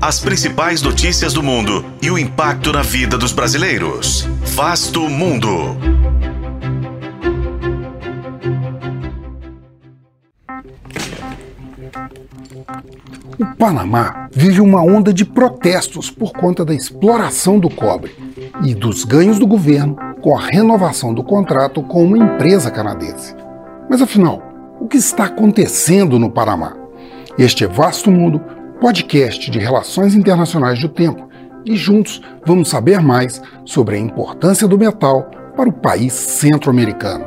as principais notícias do mundo e o impacto na vida dos brasileiros. Vasto Mundo. O Panamá vive uma onda de protestos por conta da exploração do cobre e dos ganhos do governo com a renovação do contrato com uma empresa canadense. Mas afinal, o que está acontecendo no Panamá? Este é Vasto Mundo, podcast de relações internacionais do tempo, e juntos vamos saber mais sobre a importância do metal para o país centro-americano.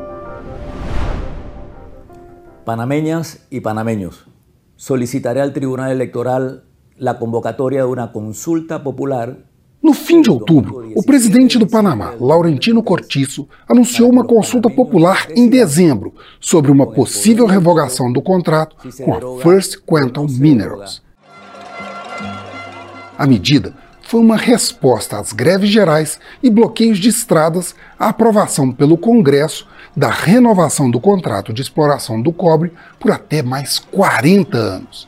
Panameñas y panameños, solicitaré al Tribunal Electoral la convocatoria de una consulta popular no fim de outubro, o presidente do Panamá, Laurentino Cortiço, anunciou uma consulta popular em dezembro sobre uma possível revogação do contrato com a First Quantum Minerals. A medida foi uma resposta às greves gerais e bloqueios de estradas à aprovação pelo Congresso da renovação do contrato de exploração do cobre por até mais 40 anos.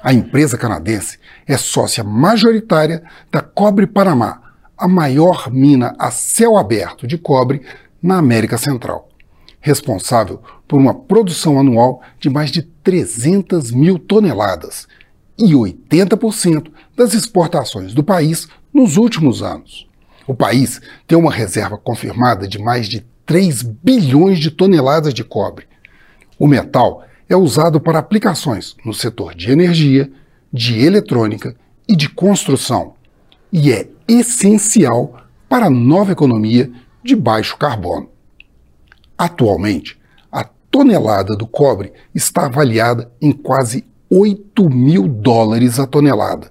A empresa canadense é sócia majoritária da Cobre Panamá, a maior mina a céu aberto de cobre na América Central, responsável por uma produção anual de mais de 300 mil toneladas e 80% das exportações do país nos últimos anos. O país tem uma reserva confirmada de mais de 3 bilhões de toneladas de cobre. O metal é usado para aplicações no setor de energia, de eletrônica e de construção, e é essencial para a nova economia de baixo carbono. Atualmente, a tonelada do cobre está avaliada em quase 8 mil dólares a tonelada,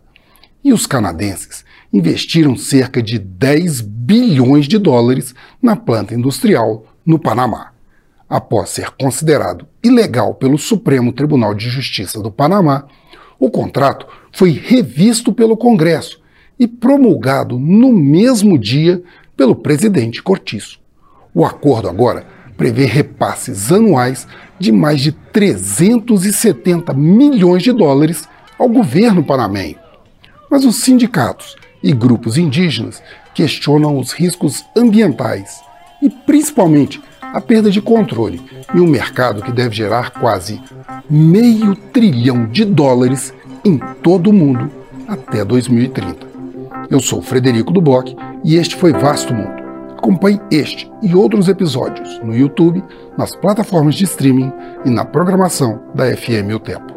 e os canadenses investiram cerca de 10 bilhões de dólares na planta industrial no Panamá após ser considerado ilegal pelo Supremo Tribunal de Justiça do Panamá, o contrato foi revisto pelo Congresso e promulgado no mesmo dia pelo presidente Cortiço. O acordo agora prevê repasses anuais de mais de 370 milhões de dólares ao governo panamenho. Mas os sindicatos e grupos indígenas questionam os riscos ambientais e, principalmente, a perda de controle em um mercado que deve gerar quase meio trilhão de dólares em todo o mundo até 2030. Eu sou Frederico Duboc e este foi Vasto Mundo. Acompanhe este e outros episódios no YouTube, nas plataformas de streaming e na programação da FM O Tempo.